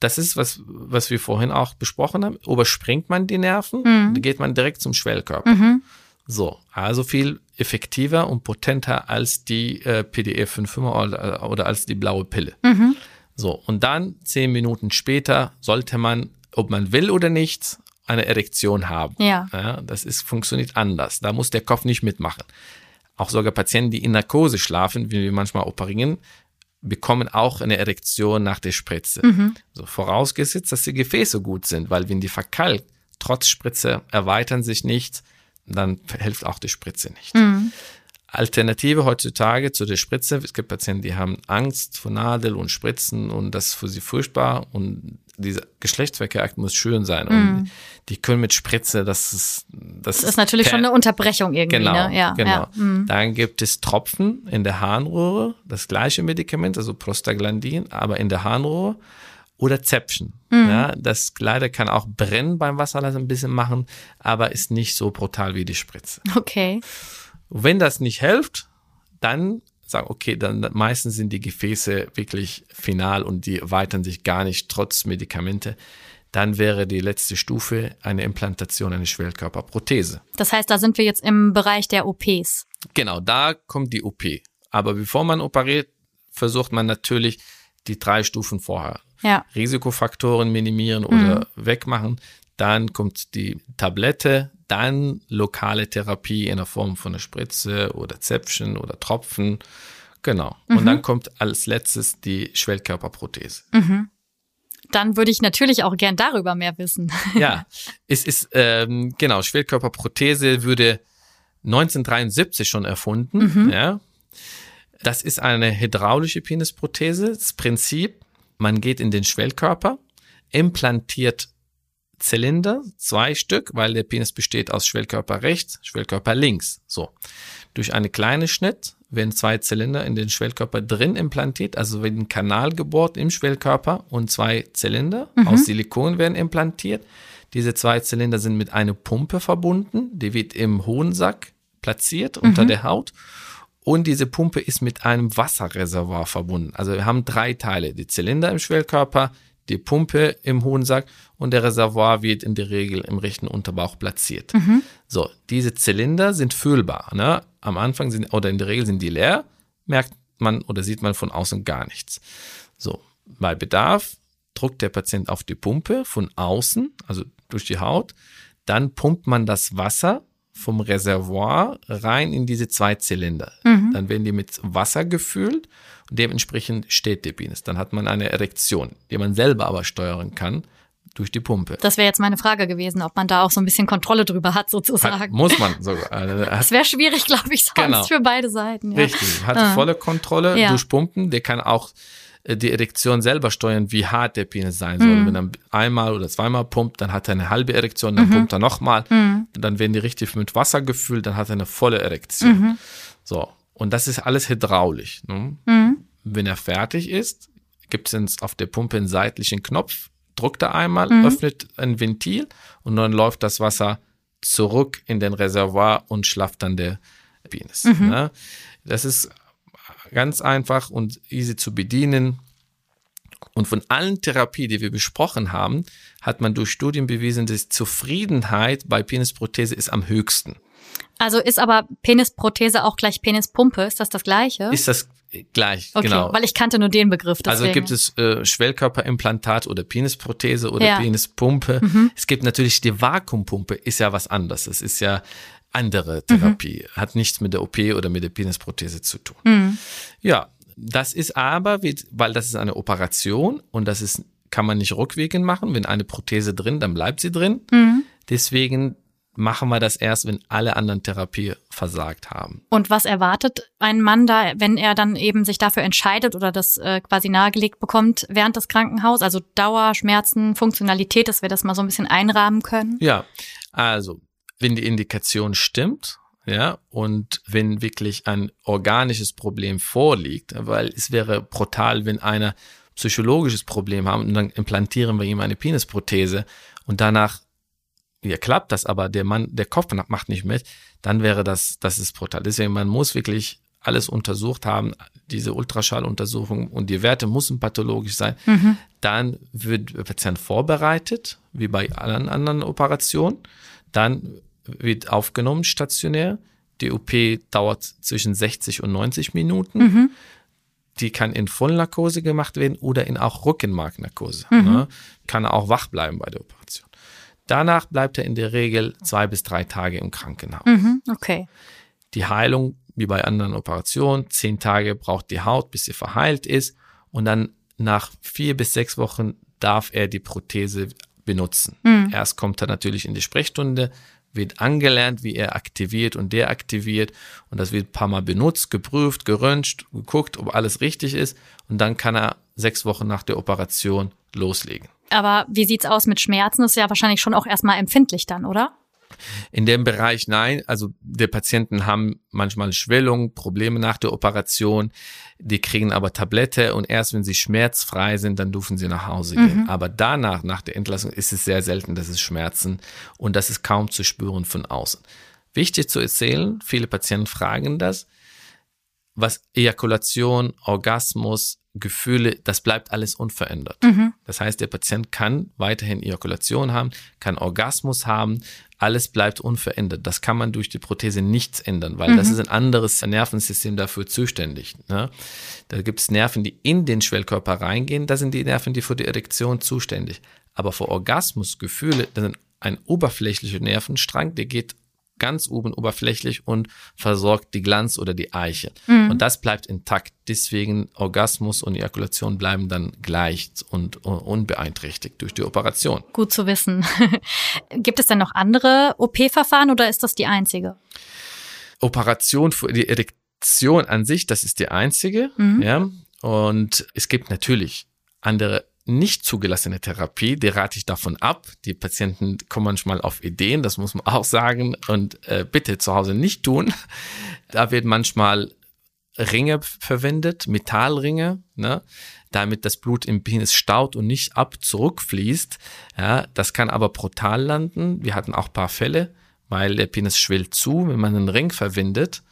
Das ist, was, was wir vorhin auch besprochen haben. Überspringt man die Nerven, mhm. geht man direkt zum Schwellkörper. Mhm. So, also viel effektiver und potenter als die äh, PDE 5 oder, oder als die blaue Pille. Mhm. So, und dann zehn Minuten später sollte man, ob man will oder nicht, eine Erektion haben. Ja. ja. Das ist, funktioniert anders. Da muss der Kopf nicht mitmachen. Auch sogar Patienten, die in Narkose schlafen, wie wir manchmal operieren, bekommen auch eine Erektion nach der Spritze. Mhm. So, vorausgesetzt, dass die Gefäße gut sind, weil wenn die verkalkt, trotz Spritze erweitern sich nicht, dann hilft auch die Spritze nicht. Mhm. Alternative heutzutage zu der Spritze, es gibt Patienten, die haben Angst vor Nadel und Spritzen und das ist für sie furchtbar und dieser Geschlechtsverkehrakt muss schön sein und mhm. die können mit Spritze, das ist das, das ist natürlich schon eine Unterbrechung irgendwie. Genau, ne? ja, genau. Ja. Mhm. Dann gibt es Tropfen in der Harnröhre, das gleiche Medikament, also Prostaglandin, aber in der Harnröhre oder Zäpfchen. Mhm. Ja, das leider kann auch brennen beim Wasserlassen ein bisschen machen, aber ist nicht so brutal wie die Spritze. Okay. Wenn das nicht hilft, dann sagen, okay, dann meistens sind die Gefäße wirklich final und die weitern sich gar nicht trotz Medikamente. Dann wäre die letzte Stufe eine Implantation, eine Schwellkörperprothese. Das heißt, da sind wir jetzt im Bereich der OPs. Genau, da kommt die OP. Aber bevor man operiert, versucht man natürlich die drei Stufen vorher. Ja. Risikofaktoren minimieren oder mhm. wegmachen. Dann kommt die Tablette, dann lokale Therapie in der Form von einer Spritze oder Zäpfchen oder Tropfen. Genau. Mhm. Und dann kommt als letztes die Schwellkörperprothese. Mhm. Dann würde ich natürlich auch gern darüber mehr wissen. ja, es ist, ähm, genau, Schwellkörperprothese würde 1973 schon erfunden. Mhm. Ja. Das ist eine hydraulische Penisprothese. Das Prinzip, man geht in den Schwellkörper, implantiert Zylinder, zwei Stück, weil der Penis besteht aus Schwellkörper rechts, Schwellkörper links. So. Durch einen kleinen Schnitt werden zwei Zylinder in den Schwellkörper drin implantiert, also wird ein Kanal gebohrt im Schwellkörper und zwei Zylinder mhm. aus Silikon werden implantiert. Diese zwei Zylinder sind mit einer Pumpe verbunden, die wird im Hohensack platziert unter mhm. der Haut. Und diese Pumpe ist mit einem Wasserreservoir verbunden. Also wir haben drei Teile. Die Zylinder im Schwellkörper, die Pumpe im Hohensack und der Reservoir wird in der Regel im rechten Unterbauch platziert. Mhm. So, diese Zylinder sind füllbar. Ne? Am Anfang sind, oder in der Regel sind die leer, merkt man oder sieht man von außen gar nichts. So, bei Bedarf druckt der Patient auf die Pumpe von außen, also durch die Haut. Dann pumpt man das Wasser vom Reservoir rein in diese zwei Zylinder. Mhm. Dann werden die mit Wasser gefüllt dementsprechend steht der Penis. Dann hat man eine Erektion, die man selber aber steuern kann durch die Pumpe. Das wäre jetzt meine Frage gewesen, ob man da auch so ein bisschen Kontrolle drüber hat, sozusagen. Hat, muss man sogar. Also, das wäre schwierig, glaube ich, sonst genau. für beide Seiten. Ja. Richtig, hat ah. volle Kontrolle ja. durch Pumpen. Der kann auch äh, die Erektion selber steuern, wie hart der Penis sein soll. Mhm. Wenn er einmal oder zweimal pumpt, dann hat er eine halbe Erektion, dann mhm. pumpt er nochmal, mhm. dann werden die richtig mit Wasser gefüllt, dann hat er eine volle Erektion. Mhm. So, und das ist alles hydraulisch. Ne? Wenn er fertig ist, gibt es auf der Pumpe einen seitlichen Knopf, drückt er einmal, mhm. öffnet ein Ventil und dann läuft das Wasser zurück in den Reservoir und schlaft dann der Penis. Mhm. Ne? Das ist ganz einfach und easy zu bedienen. Und von allen Therapien, die wir besprochen haben, hat man durch Studien bewiesen, dass Zufriedenheit bei Penisprothese ist am höchsten. Also ist aber Penisprothese auch gleich Penispumpe? Ist das das gleiche? Ist das gleich, okay, genau. Weil ich kannte nur den Begriff. Deswegen. Also gibt es äh, Schwellkörperimplantat oder Penisprothese oder ja. Penispumpe. Mhm. Es gibt natürlich die Vakuumpumpe, ist ja was anderes. Es ist ja andere Therapie, mhm. hat nichts mit der OP oder mit der Penisprothese zu tun. Mhm. Ja, das ist aber, weil das ist eine Operation und das ist, kann man nicht rückwirkend machen. Wenn eine Prothese drin, dann bleibt sie drin. Mhm. Deswegen machen wir das erst, wenn alle anderen Therapie versagt haben. Und was erwartet ein Mann da, wenn er dann eben sich dafür entscheidet oder das äh, quasi nahegelegt bekommt während des Krankenhauses? Also Dauer, Schmerzen, Funktionalität, dass wir das mal so ein bisschen einrahmen können? Ja, also wenn die Indikation stimmt, ja, und wenn wirklich ein organisches Problem vorliegt, weil es wäre brutal, wenn einer psychologisches Problem haben und dann implantieren wir ihm eine Penisprothese und danach ja, klappt das, aber der Mann, der Kopf macht nicht mit, dann wäre das, das ist brutal. Deswegen, man muss wirklich alles untersucht haben, diese Ultraschalluntersuchung und die Werte müssen pathologisch sein. Mhm. Dann wird der Patient vorbereitet, wie bei allen anderen Operationen. Dann wird aufgenommen stationär. Die OP dauert zwischen 60 und 90 Minuten. Mhm. Die kann in Vollnarkose gemacht werden oder in auch Rückenmarknarkose. Mhm. Ne? Kann auch wach bleiben bei der Operation. Danach bleibt er in der Regel zwei bis drei Tage im Krankenhaus. Mhm, okay. Die Heilung, wie bei anderen Operationen, zehn Tage braucht die Haut, bis sie verheilt ist. Und dann nach vier bis sechs Wochen darf er die Prothese benutzen. Mhm. Erst kommt er natürlich in die Sprechstunde, wird angelernt, wie er aktiviert und deaktiviert. Und das wird ein paar Mal benutzt, geprüft, geröntgt, geguckt, ob alles richtig ist. Und dann kann er sechs Wochen nach der Operation loslegen. Aber wie sieht's aus mit Schmerzen? Das ist ja wahrscheinlich schon auch erstmal empfindlich dann, oder? In dem Bereich nein. Also die Patienten haben manchmal Schwellung, Probleme nach der Operation. Die kriegen aber Tablette und erst wenn sie schmerzfrei sind, dann dürfen sie nach Hause gehen. Mhm. Aber danach, nach der Entlassung, ist es sehr selten, dass es Schmerzen und das ist kaum zu spüren von außen. Wichtig zu erzählen, viele Patienten fragen das. Was Ejakulation, Orgasmus, Gefühle, das bleibt alles unverändert. Mhm. Das heißt, der Patient kann weiterhin Ejakulation haben, kann Orgasmus haben, alles bleibt unverändert. Das kann man durch die Prothese nichts ändern, weil das ist ein anderes Nervensystem dafür zuständig. Ne? Da gibt es Nerven, die in den Schwellkörper reingehen, das sind die Nerven, die für die Erektion zuständig. Aber für Orgasmus, Gefühle, das sind ein oberflächlicher Nervenstrang, der geht ganz oben oberflächlich und versorgt die Glanz oder die Eiche. Und das bleibt intakt. Deswegen Orgasmus und Ejakulation bleiben dann gleich und unbeeinträchtigt durch die Operation. Gut zu wissen. Gibt es denn noch andere OP-Verfahren oder ist das die einzige? Operation für die Erektion an sich, das ist die einzige. Mhm. Ja. Und es gibt natürlich andere nicht zugelassene Therapie, die rate ich davon ab. Die Patienten kommen manchmal auf Ideen, das muss man auch sagen. Und äh, bitte zu Hause nicht tun. Da wird manchmal Ringe verwendet, Metallringe, ne? damit das Blut im Penis staut und nicht ab zurückfließt. Ja, das kann aber brutal landen. Wir hatten auch paar Fälle, weil der Penis schwillt zu, wenn man einen Ring verwendet.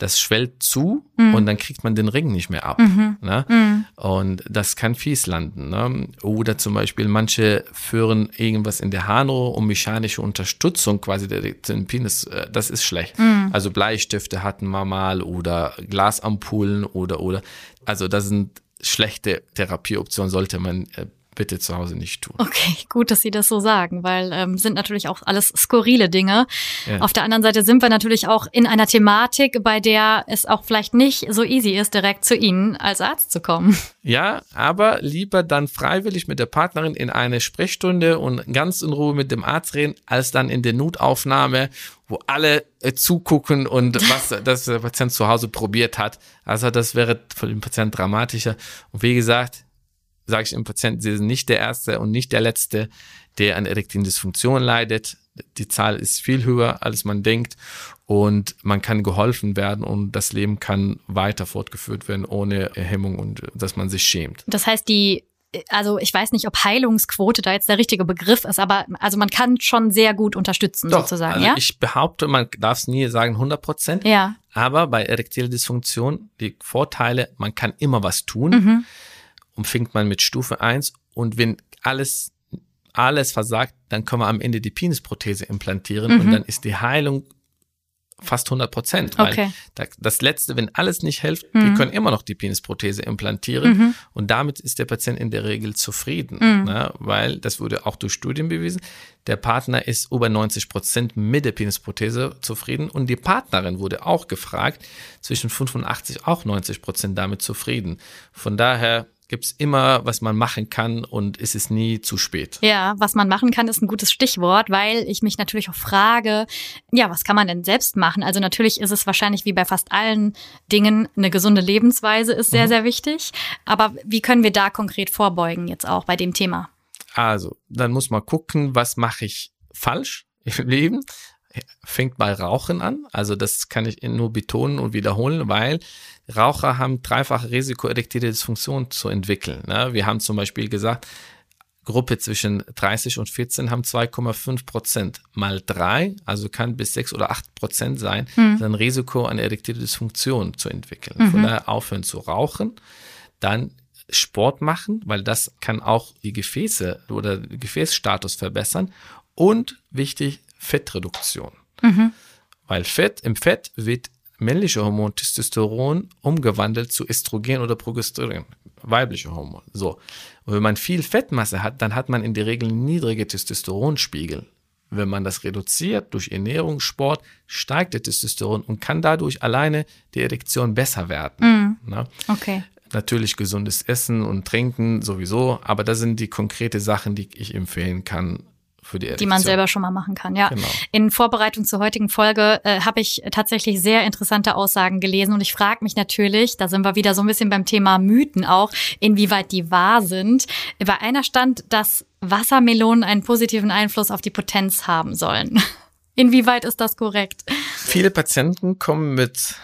Das schwellt zu und dann kriegt man den Ring nicht mehr ab. Ne? Und das kann fies landen. Ne? Oder zum Beispiel manche führen irgendwas in der Harnrohr um mechanische Unterstützung quasi der, den Penis. äh, Das ist schlecht. Also Bleistifte hatten wir mal oder Glasampullen oder oder. Also das sind schlechte Therapieoptionen, sollte man äh, bitte zu Hause nicht tun. Okay, gut, dass Sie das so sagen, weil ähm, sind natürlich auch alles skurrile Dinge. Ja. Auf der anderen Seite sind wir natürlich auch in einer Thematik, bei der es auch vielleicht nicht so easy ist, direkt zu Ihnen als Arzt zu kommen. Ja, aber lieber dann freiwillig mit der Partnerin in eine Sprechstunde und ganz in Ruhe mit dem Arzt reden, als dann in der Notaufnahme, wo alle äh, zugucken und was das der Patient zu Hause probiert hat. Also das wäre für den Patienten dramatischer. Und wie gesagt, sage ich dem Patienten, Sie sind nicht der Erste und nicht der Letzte, der an erektilen Dysfunktion leidet. Die Zahl ist viel höher, als man denkt und man kann geholfen werden und das Leben kann weiter fortgeführt werden ohne Hemmung und dass man sich schämt. Das heißt, die also ich weiß nicht, ob Heilungsquote da jetzt der richtige Begriff ist, aber also man kann schon sehr gut unterstützen sozusagen, also ja? ich behaupte, man darf es nie sagen 100 Prozent, ja. aber bei erektiler Dysfunktion die Vorteile, man kann immer was tun Mhm. Und fängt man mit Stufe 1 und wenn alles alles versagt, dann können wir am Ende die Penisprothese implantieren Mhm. und dann ist die Heilung fast 100 Prozent. Weil Okay. da- das Letzte, wenn alles nicht hilft, Mhm. wir können immer noch die Penisprothese implantieren und damit ist der Patient in der Regel zufrieden, Mhm. ne? weil das wurde auch durch Studien bewiesen. Der Partner ist über 90 Prozent mit der Penisprothese zufrieden und die Partnerin wurde auch gefragt, zwischen 85 auch 90 Prozent damit zufrieden. Von daher gibt es immer, was man machen kann und es ist nie zu spät. Ja, was man machen kann, ist ein gutes Stichwort, weil ich mich natürlich auch frage, ja, was kann man denn selbst machen? Also natürlich ist es wahrscheinlich wie bei fast allen Dingen, eine gesunde Lebensweise ist sehr, sehr wichtig. Aber wie können wir da konkret vorbeugen jetzt auch bei dem Thema? Also, dann muss man gucken, was mache ich falsch im Leben. Fängt bei Rauchen an. Also, das kann ich nur betonen und wiederholen, weil Raucher haben dreifache Risiko, erektile Dysfunktion zu entwickeln. Ne? Wir haben zum Beispiel gesagt, Gruppe zwischen 30 und 14 haben 2,5 Prozent mal drei, also kann bis 6 oder 8 Prozent sein, ein Risiko, eine erektile Dysfunktion zu entwickeln. Von daher aufhören zu rauchen, dann Sport machen, weil das kann auch die Gefäße oder Gefäßstatus verbessern und wichtig, Fettreduktion. Weil Fett, im Fett wird männliche Hormon Testosteron umgewandelt zu Östrogen oder Progesteron, weibliche Hormon. So. Und wenn man viel Fettmasse hat, dann hat man in der Regel niedrige Testosteronspiegel. Wenn man das reduziert durch Ernährung, Sport, steigt der Testosteron und kann dadurch alleine die Erektion besser werden. Ne? Okay. Natürlich gesundes Essen und Trinken sowieso, aber das sind die konkrete Sachen, die ich empfehlen kann für die Erektion. Die man selber schon mal machen kann, ja. Genau. In Vorbereitung zur heutigen Folge äh, habe ich tatsächlich sehr interessante Aussagen gelesen und ich frage mich natürlich, da sind wir wieder so ein bisschen beim Thema Mythen auch, inwieweit die wahr sind. Bei einer stand, dass Wassermelonen einen positiven Einfluss auf die Potenz haben sollen. Inwieweit ist das korrekt? Viele Patienten kommen mit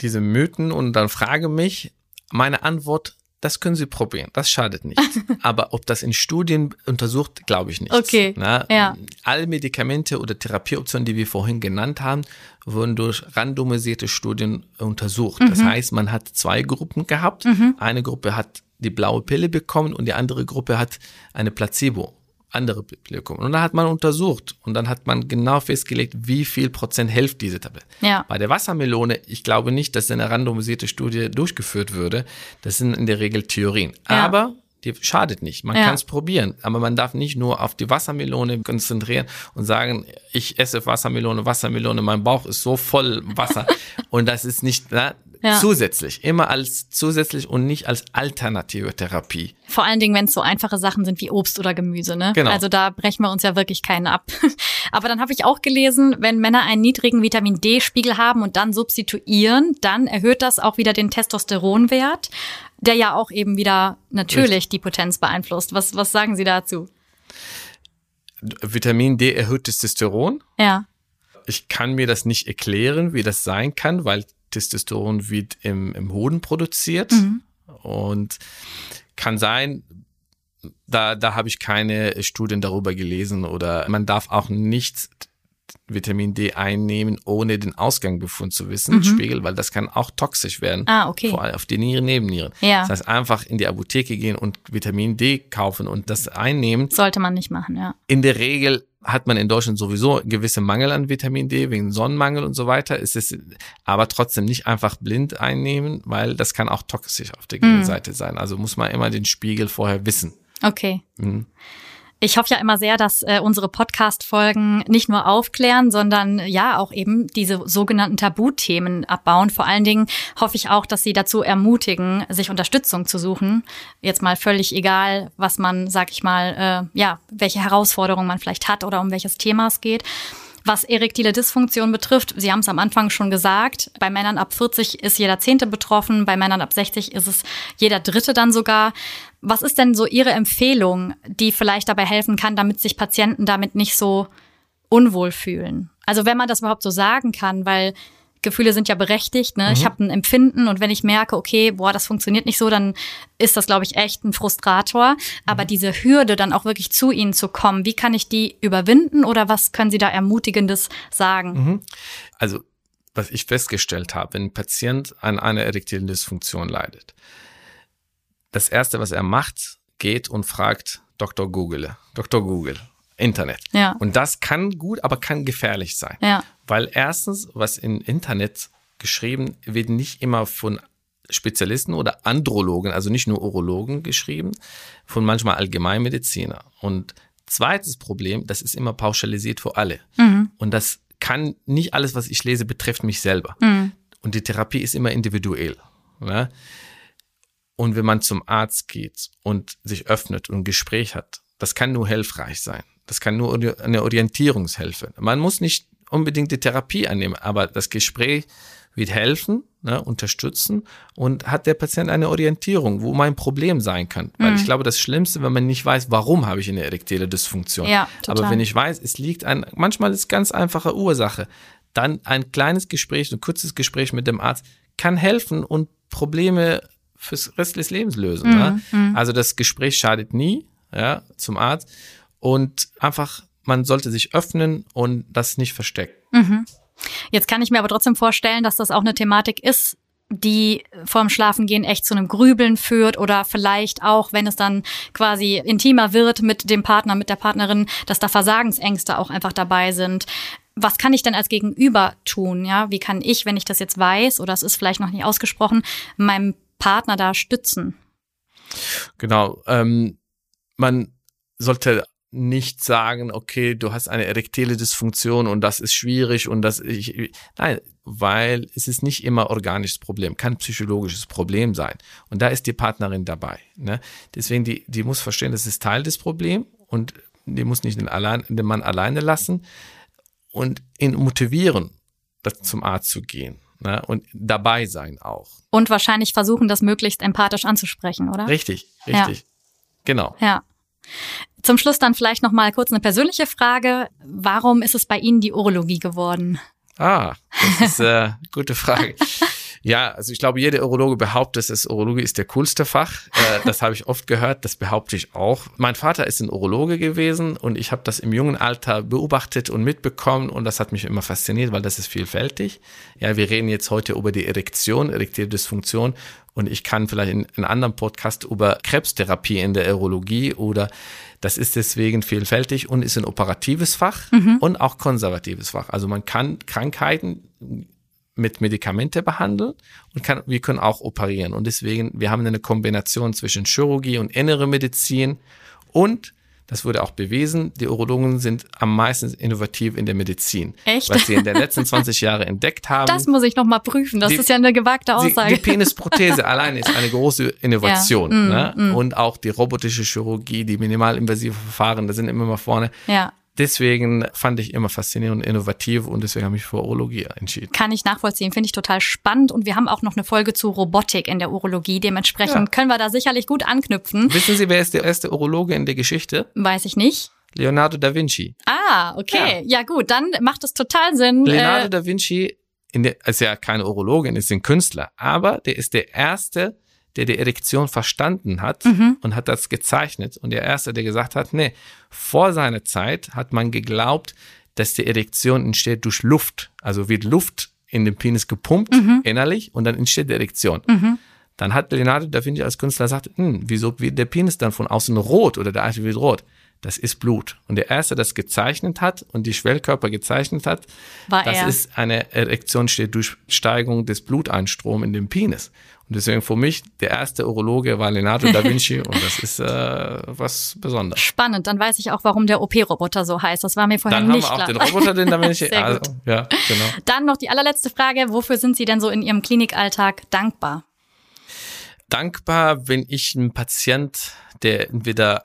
diesen Mythen und dann frage mich, meine Antwort das können Sie probieren. Das schadet nicht. Aber ob das in Studien untersucht, glaube ich nicht. Okay. Na, Ja. Alle Medikamente oder Therapieoptionen, die wir vorhin genannt haben, wurden durch randomisierte Studien untersucht. Das heißt, man hat zwei Gruppen gehabt. Eine Gruppe hat die blaue Pille bekommen und die andere Gruppe hat eine Placebo. Andere bekommen. Und dann hat man untersucht und dann hat man genau festgelegt, wie viel Prozent hilft diese Tablette. Ja. Bei der Wassermelone, ich glaube nicht, dass eine randomisierte Studie durchgeführt würde. Das sind in der Regel Theorien. Ja. Aber die schadet nicht. Man Ja. kann es probieren. Aber man darf nicht nur auf die Wassermelone konzentrieren und sagen, ich esse Wassermelone, Wassermelone, mein Bauch ist so voll Wasser. und das ist nicht na, Ja. zusätzlich. Immer als zusätzlich und nicht als alternative Therapie. Vor allen Dingen, wenn es so einfache Sachen sind wie Obst oder Gemüse, ne? Genau. Also da brechen wir uns ja wirklich keinen ab. Aber dann habe ich auch gelesen, wenn Männer einen niedrigen Vitamin D-Spiegel haben und dann substituieren, dann erhöht das auch wieder den Testosteronwert, der ja auch eben wieder natürlich die Potenz beeinflusst. Was, was sagen Sie dazu? Vitamin D erhöht Testosteron. Ja. Ich kann mir das nicht erklären, wie das sein kann, weil Testosteron wird im, im Hoden produziert und kann sein, da, da habe ich keine Studien darüber gelesen oder man darf auch nicht Vitamin D einnehmen, ohne den Ausgangbefund zu wissen, Spiegel, weil das kann auch toxisch werden. Ah, okay. Vor allem auf die Nieren, Nebennieren. Ja. Das heißt, einfach in die Apotheke gehen und Vitamin D kaufen und das einnehmen. Sollte man nicht machen, ja. In der Regel hat man in Deutschland sowieso gewisse Mangel an Vitamin D wegen Sonnenmangel und so weiter. Es ist aber trotzdem nicht einfach blind einnehmen, weil das kann auch toxisch auf der Gegenseite sein. Also muss man immer den Spiegel vorher wissen. Okay. Mhm. Ich hoffe ja immer sehr, dass äh, unsere Podcast-Folgen nicht nur aufklären, sondern ja auch eben diese sogenannten Tabuthemen abbauen. Vor allen Dingen hoffe ich auch, dass sie dazu ermutigen, sich Unterstützung zu suchen. Jetzt mal völlig egal, was man, sag ich mal, äh, ja, welche Herausforderungen man vielleicht hat oder um welches Thema es geht. Was erektile Dysfunktion betrifft, Sie haben es am Anfang schon gesagt, bei Männern ab 40 ist jeder Zehnte betroffen, bei Männern ab 60 ist es jeder Dritte dann sogar. Was ist denn so Ihre Empfehlung, die vielleicht dabei helfen kann, damit sich Patienten damit nicht so unwohl fühlen? Also wenn man das überhaupt so sagen kann, weil Gefühle sind ja berechtigt. Ne? Ich habe ein Empfinden und wenn ich merke, okay, boah, das funktioniert nicht so, dann ist das, glaube ich, echt ein Frustrator. Aber diese Hürde, dann auch wirklich zu Ihnen zu kommen, wie kann ich die überwinden oder was können Sie da Ermutigendes sagen? Also, was ich festgestellt habe, wenn ein Patient an einer erektilen Dysfunktion leidet, das erste, was er macht, geht und fragt Dr. Google, Dr. Google, Internet. Ja. Und das kann gut, aber kann gefährlich sein. Ja. Weil erstens, was im Internet geschrieben wird, nicht immer von Spezialisten oder Andrologen, also nicht nur Urologen geschrieben, von manchmal Allgemeinmediziner. Und zweites Problem, das ist immer pauschalisiert für alle. Und das kann nicht alles, was ich lese, betrifft mich selber. Und die Therapie ist immer individuell. Ne? Und wenn man zum Arzt geht und sich öffnet und ein Gespräch hat, das kann nur hilfreich sein. Das kann nur eine Orientierungshilfe. Man muss nicht unbedingt die Therapie annehmen, aber das Gespräch wird helfen, ne, unterstützen und hat der Patient eine Orientierung, wo mein Problem sein kann. Weil ich glaube, das Schlimmste, wenn man nicht weiß, warum habe ich eine erektile Dysfunktion. Ja, total. aber wenn ich weiß, es liegt an, manchmal ist ganz einfache Ursache, dann ein kleines Gespräch, ein kurzes Gespräch mit dem Arzt kann helfen und Probleme fürs Rest des Lebens lösen. ne? Also das Gespräch schadet nie, ja, zum Arzt und einfach, man sollte sich öffnen und das nicht verstecken. Jetzt kann ich mir aber trotzdem vorstellen, dass das auch eine Thematik ist, die vorm Schlafengehen echt zu einem Grübeln führt oder vielleicht auch, wenn es dann quasi intimer wird mit dem Partner, mit der Partnerin, dass da Versagensängste auch einfach dabei sind. Was kann ich denn als Gegenüber tun? Ja, wie kann ich, wenn ich das jetzt weiß oder es ist vielleicht noch nicht ausgesprochen, meinem Partner da stützen? Genau. Ähm, man sollte nicht sagen, okay, du hast eine erektile Dysfunktion und das ist schwierig und das ich, nein, weil es ist nicht immer organisches Problem, kann psychologisches Problem sein und da ist die Partnerin dabei. Ne? Deswegen die die muss verstehen, das ist Teil des Problems und die muss nicht den, allein, den Mann alleine lassen und ihn motivieren, das zum Arzt zu gehen ne? und dabei sein auch. Und wahrscheinlich versuchen, das möglichst empathisch anzusprechen, oder? Richtig, Ja. richtig, genau. Ja. Zum Schluss dann vielleicht noch mal kurz eine persönliche Frage. Warum ist es bei Ihnen die Urologie geworden? Ah, das ist eine gute Frage. Ja, also ich glaube, jeder Urologe behauptet, dass Urologie ist der coolste Fach. Äh, das habe ich oft gehört, das behaupte ich auch. Mein Vater ist ein Urologe gewesen und ich habe das im jungen Alter beobachtet und mitbekommen und das hat mich immer fasziniert, weil das ist vielfältig. Ja, wir reden jetzt heute über die Erektion, erektile Dysfunktion und ich kann vielleicht in einem anderen Podcast über Krebstherapie in der Urologie oder das ist deswegen vielfältig und ist ein operatives Fach mhm. und auch konservatives Fach. Also man kann Krankheiten mit Medikamente behandeln und kann, wir können auch operieren. Und deswegen, wir haben eine Kombination zwischen Chirurgie und innere Medizin und das wurde auch bewiesen, die Urologen sind am meisten innovativ in der Medizin. Echt? Was sie in den letzten 20 Jahren entdeckt haben. Das muss ich nochmal prüfen. Das die, ist ja eine gewagte Aussage. Die, die Penisprothese allein ist eine große Innovation. Ja. Mm, ne? Mm. Und auch die robotische Chirurgie, die minimalinvasive Verfahren, da sind immer mal vorne. Ja deswegen fand ich immer faszinierend und innovativ und deswegen habe ich für Urologie entschieden. Kann ich nachvollziehen, finde ich total spannend und wir haben auch noch eine Folge zu Robotik in der Urologie. Dementsprechend ja. können wir da sicherlich gut anknüpfen. Wissen Sie, wer ist der erste Urologe in der Geschichte? Weiß ich nicht. Leonardo da Vinci. Ah, okay. Ja, ja gut, dann macht es total Sinn. Leonardo äh, da Vinci in der, ist ja keine Urologin, ist ein Künstler, aber der ist der erste, der die Erektion verstanden hat mhm. und hat das gezeichnet. Und der Erste, der gesagt hat, nee, vor seiner Zeit hat man geglaubt, dass die Erektion entsteht durch Luft. Also wird Luft in den Penis gepumpt, mhm. innerlich, und dann entsteht die Erektion. Mhm. Dann hat Leonardo da Vinci als Künstler gesagt, hm, wieso wird der Penis dann von außen rot oder der Eichel wird rot? Das ist Blut. Und der Erste, der das gezeichnet hat und die Schwellkörper gezeichnet hat, War das er. ist eine Erektion steht durch Steigung des Bluteinstroms in den Penis. Und deswegen für mich, der erste Urologe war Leonardo da Vinci und das ist äh, was Besonderes. Spannend, dann weiß ich auch, warum der OP-Roboter so heißt. Das war mir vorher dann nicht klar. Dann haben wir auch den Roboter, den da Vinci. Also, ja, genau. Dann noch die allerletzte Frage. Wofür sind Sie denn so in Ihrem Klinikalltag dankbar? Dankbar, wenn ich einen Patient, der entweder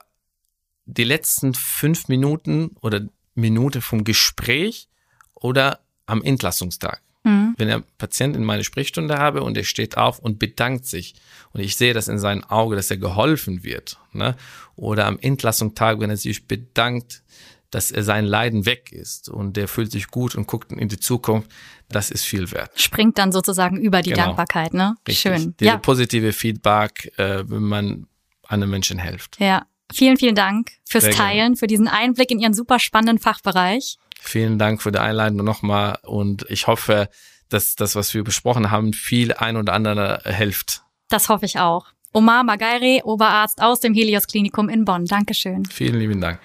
die letzten fünf Minuten oder Minute vom Gespräch oder am Entlassungstag Mhm. Wenn ein Patient in meine Sprechstunde habe und er steht auf und bedankt sich und ich sehe das in seinem Auge, dass er geholfen wird, ne? oder am Entlassungstag, wenn er sich bedankt, dass er sein Leiden weg ist und der fühlt sich gut und guckt in die Zukunft, das ist viel wert. Springt dann sozusagen über die genau. Dankbarkeit, ne? Richtig. Schön. Diese ja. positive Feedback, äh, wenn man einem Menschen hilft. Ja. Vielen, vielen Dank fürs Sehr Teilen, gerne. für diesen Einblick in Ihren super spannenden Fachbereich. Vielen Dank für die Einladung nochmal und ich hoffe, dass das, was wir besprochen haben, viel ein oder andere hilft. Das hoffe ich auch. Omar Magaire, Oberarzt aus dem Helios Klinikum in Bonn. Dankeschön. Vielen lieben Dank.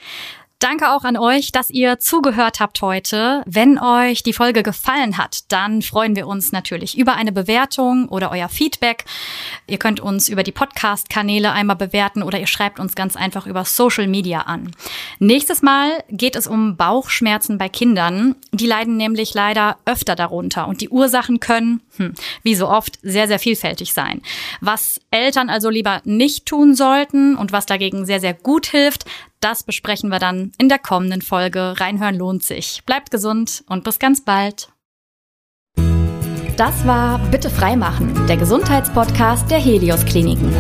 Danke auch an euch, dass ihr zugehört habt heute. Wenn euch die Folge gefallen hat, dann freuen wir uns natürlich über eine Bewertung oder euer Feedback. Ihr könnt uns über die Podcast-Kanäle einmal bewerten oder ihr schreibt uns ganz einfach über Social Media an. Nächstes Mal geht es um Bauchschmerzen bei Kindern. Die leiden nämlich leider öfter darunter und die Ursachen können, hm, wie so oft, sehr, sehr vielfältig sein. Was Eltern also lieber nicht tun sollten und was dagegen sehr, sehr gut hilft, das besprechen wir dann in der kommenden Folge. Reinhören lohnt sich. Bleibt gesund und bis ganz bald. Das war Bitte freimachen, der Gesundheitspodcast der Helios Kliniken.